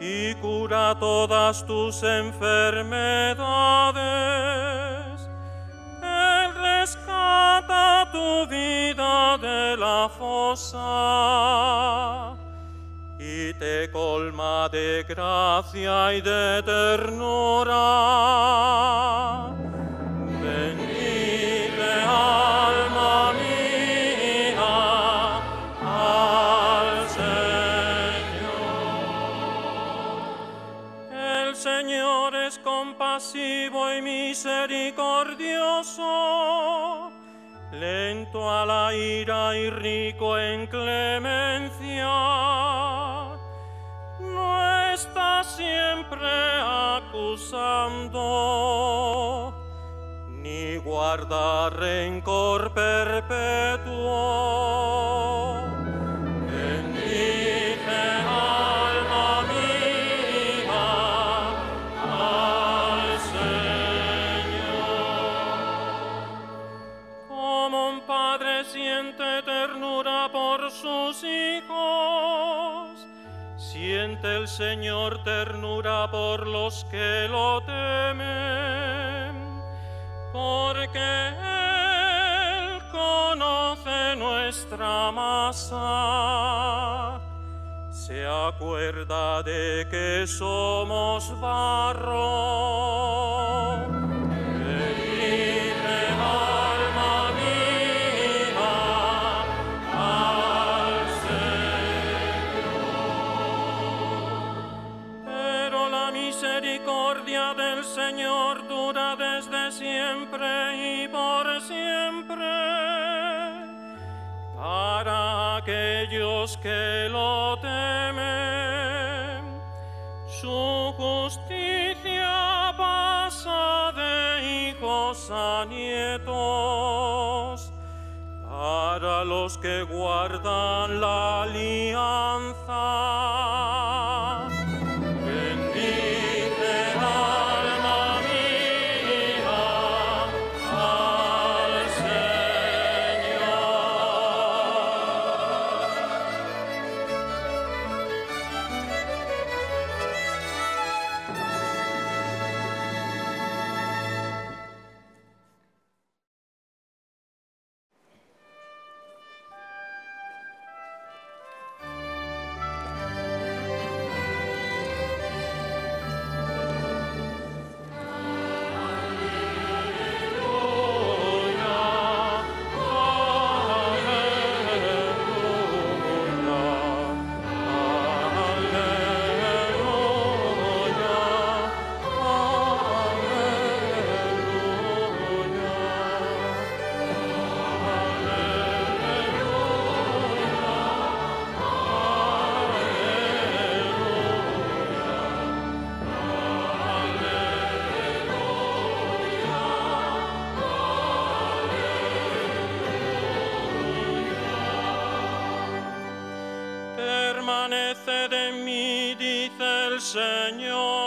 y cura todas tus enfermedades. Él rescata tu vida de la fosa y te colma de gracia y de ternura. Misericordioso, lento a la ira y rico en clemencia. No está siempre acusando ni guarda rencor perpetuo. El Señor ternura por los que lo temen porque Él conoce nuestra masa, se acuerda de que somos barro. Señor dura desde siempre y por siempre para aquellos que lo temen. Su justicia pasa de hijos a nietos para los que guardan la alianza. Permanece de mí, dice el Señor.